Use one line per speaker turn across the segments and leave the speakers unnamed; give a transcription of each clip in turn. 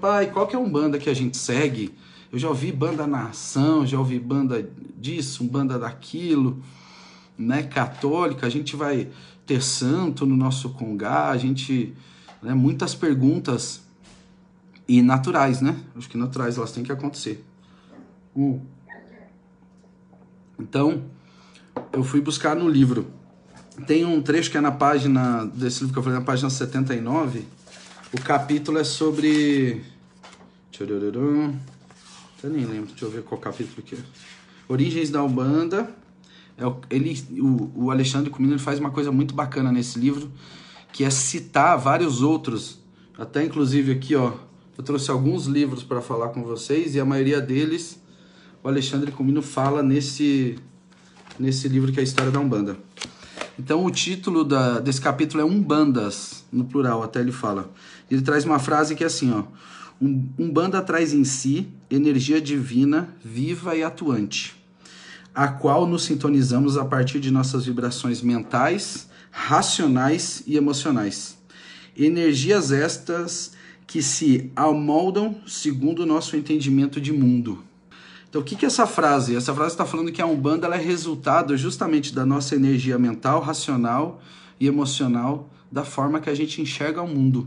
pai, qual que é um banda que a gente segue? Eu já ouvi banda nação, já ouvi banda disso, banda daquilo, né? Católica, a gente vai ter santo no nosso congá, a gente. Né, muitas perguntas e naturais, né? Acho que naturais elas têm que acontecer. Hum. Então, eu fui buscar no livro. Tem um trecho que é na página, desse livro que eu falei, na página 79. O capítulo é sobre. Eu nem lembro, deixa eu ver qual capítulo que é. Origens da Umbanda. É ele, o, o Alexandre Comino faz uma coisa muito bacana nesse livro, que é citar vários outros. Até inclusive aqui, ó, eu trouxe alguns livros para falar com vocês e a maioria deles o Alexandre Comino fala nesse, nesse livro que é a História da Umbanda. Então o título da, desse capítulo é Umbandas, no plural, até ele fala. Ele traz uma frase que é assim, ó. Um, Umbanda traz em si energia divina, viva e atuante, a qual nos sintonizamos a partir de nossas vibrações mentais, racionais e emocionais. Energias estas que se amoldam segundo o nosso entendimento de mundo. Então, o que, que essa frase? Essa frase está falando que a Umbanda é resultado justamente da nossa energia mental, racional e emocional, da forma que a gente enxerga o mundo.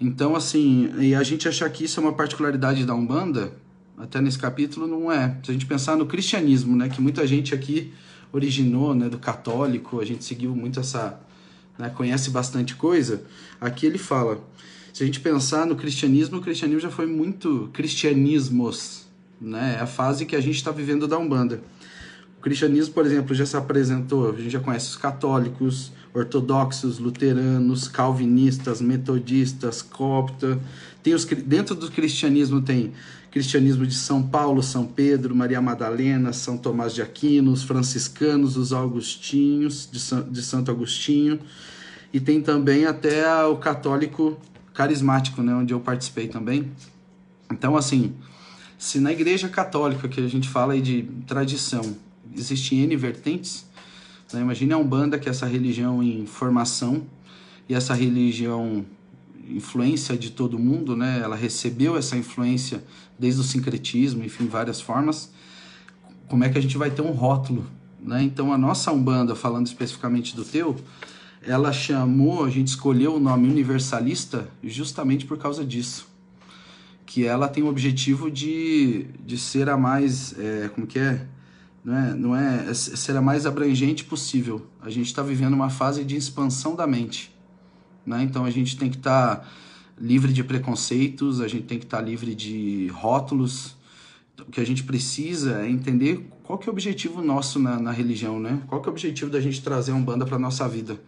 Então, assim, e a gente achar que isso é uma particularidade da Umbanda, até nesse capítulo, não é. Se a gente pensar no cristianismo, né, que muita gente aqui originou, né, do católico, a gente seguiu muito essa, né, conhece bastante coisa, aqui ele fala, se a gente pensar no cristianismo, o cristianismo já foi muito cristianismos, né? É a fase que a gente está vivendo da Umbanda. O cristianismo, por exemplo, já se apresentou, a gente já conhece os católicos, ortodoxos, luteranos, calvinistas, metodistas, copta. Tem os, dentro do cristianismo tem cristianismo de São Paulo, São Pedro, Maria Madalena, São Tomás de Aquino, os franciscanos, os augustinhos, de, São, de Santo Agostinho. E tem também até o católico carismático, né, onde eu participei também. Então, assim, se na igreja católica, que a gente fala aí de tradição, existem N vertentes, né? imagine a Umbanda, que é essa religião em formação, e essa religião influência de todo mundo, né? Ela recebeu essa influência desde o sincretismo, enfim, várias formas. Como é que a gente vai ter um rótulo, né? Então a nossa Umbanda, falando especificamente do teu, ela chamou, a gente escolheu o nome universalista justamente por causa disso que ela tem o objetivo de, de ser a mais, é, como que é? Não é, não é, é ser a mais abrangente possível. A gente está vivendo uma fase de expansão da mente, né? Então a gente tem que estar tá livre de preconceitos, a gente tem que estar tá livre de rótulos. O que a gente precisa é entender qual que é o objetivo nosso na, na religião, né? Qual que é o objetivo da gente trazer um banda para nossa vida?